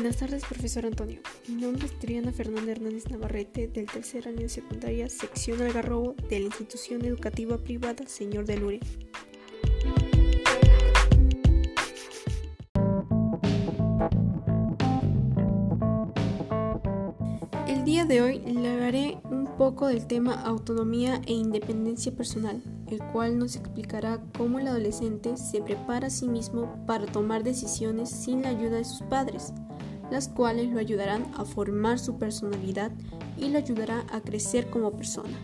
Buenas tardes, profesor Antonio. Mi nombre es Triana Fernanda Hernández Navarrete, del tercer año de secundaria, sección Algarrobo, de la institución educativa privada Señor de Lure. El día de hoy le hablaré un poco del tema autonomía e independencia personal, el cual nos explicará cómo el adolescente se prepara a sí mismo para tomar decisiones sin la ayuda de sus padres las cuales lo ayudarán a formar su personalidad y lo ayudará a crecer como persona.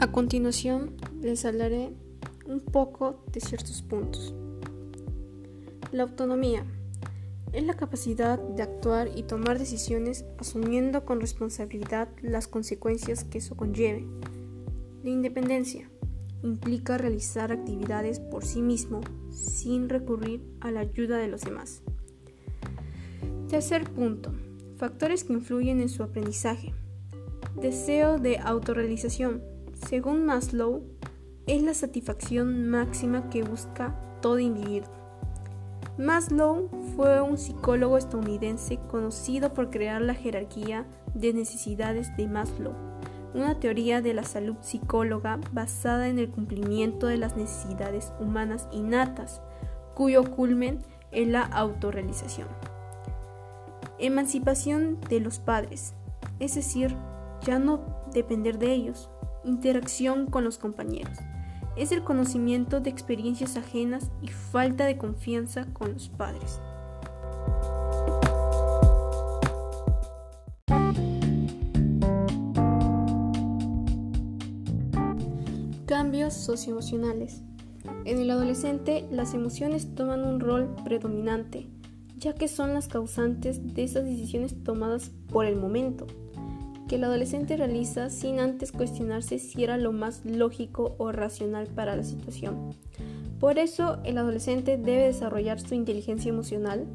A continuación les hablaré un poco de ciertos puntos. La autonomía es la capacidad de actuar y tomar decisiones asumiendo con responsabilidad las consecuencias que eso conlleve la independencia implica realizar actividades por sí mismo sin recurrir a la ayuda de los demás. Tercer punto. Factores que influyen en su aprendizaje. Deseo de autorrealización. Según Maslow, es la satisfacción máxima que busca todo individuo. Maslow fue un psicólogo estadounidense conocido por crear la jerarquía de necesidades de Maslow una teoría de la salud psicóloga basada en el cumplimiento de las necesidades humanas innatas, cuyo culmen es la autorrealización. Emancipación de los padres, es decir, ya no depender de ellos. Interacción con los compañeros. Es el conocimiento de experiencias ajenas y falta de confianza con los padres. Cambios socioemocionales. En el adolescente, las emociones toman un rol predominante, ya que son las causantes de esas decisiones tomadas por el momento, que el adolescente realiza sin antes cuestionarse si era lo más lógico o racional para la situación. Por eso, el adolescente debe desarrollar su inteligencia emocional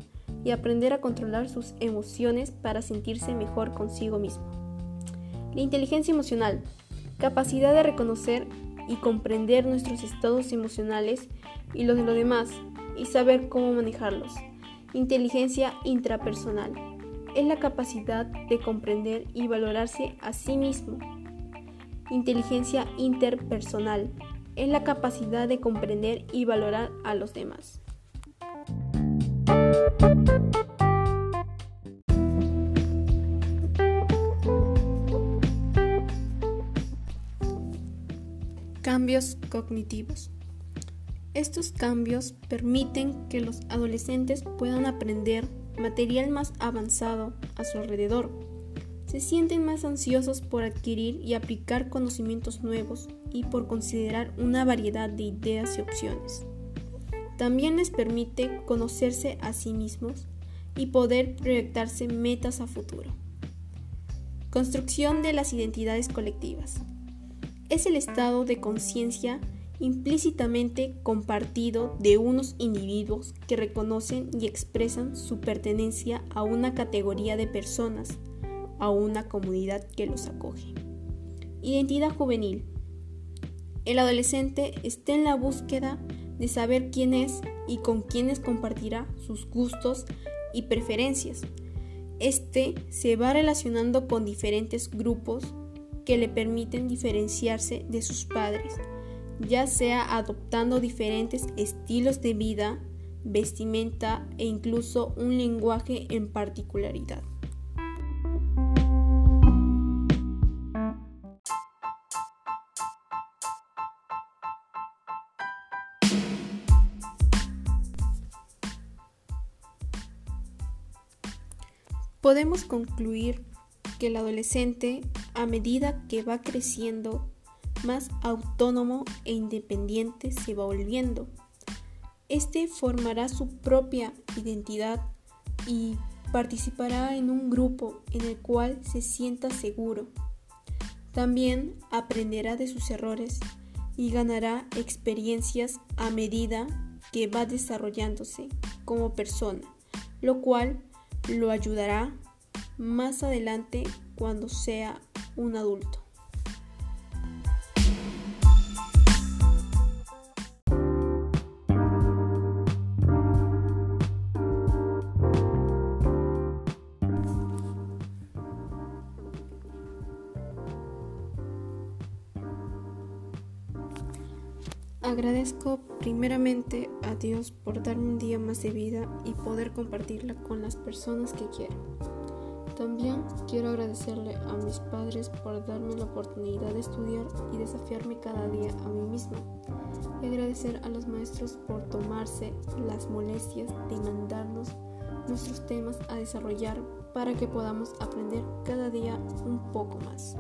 y aprender a controlar sus emociones para sentirse mejor consigo mismo. La inteligencia emocional, capacidad de reconocer y comprender nuestros estados emocionales y los de los demás y saber cómo manejarlos. Inteligencia intrapersonal es la capacidad de comprender y valorarse a sí mismo. Inteligencia interpersonal es la capacidad de comprender y valorar a los demás. Cambios cognitivos. Estos cambios permiten que los adolescentes puedan aprender material más avanzado a su alrededor. Se sienten más ansiosos por adquirir y aplicar conocimientos nuevos y por considerar una variedad de ideas y opciones. También les permite conocerse a sí mismos y poder proyectarse metas a futuro. Construcción de las identidades colectivas es el estado de conciencia implícitamente compartido de unos individuos que reconocen y expresan su pertenencia a una categoría de personas, a una comunidad que los acoge. Identidad juvenil. El adolescente está en la búsqueda de saber quién es y con quiénes compartirá sus gustos y preferencias. Este se va relacionando con diferentes grupos que le permiten diferenciarse de sus padres, ya sea adoptando diferentes estilos de vida, vestimenta e incluso un lenguaje en particularidad. Podemos concluir que el adolescente, a medida que va creciendo, más autónomo e independiente se va volviendo. Este formará su propia identidad y participará en un grupo en el cual se sienta seguro. También aprenderá de sus errores y ganará experiencias a medida que va desarrollándose como persona, lo cual lo ayudará más adelante cuando sea un adulto. Agradezco primeramente a Dios por darme un día más de vida y poder compartirla con las personas que quiero. También quiero agradecerle a mis padres por darme la oportunidad de estudiar y desafiarme cada día a mí misma. Y agradecer a los maestros por tomarse las molestias de mandarnos nuestros temas a desarrollar para que podamos aprender cada día un poco más.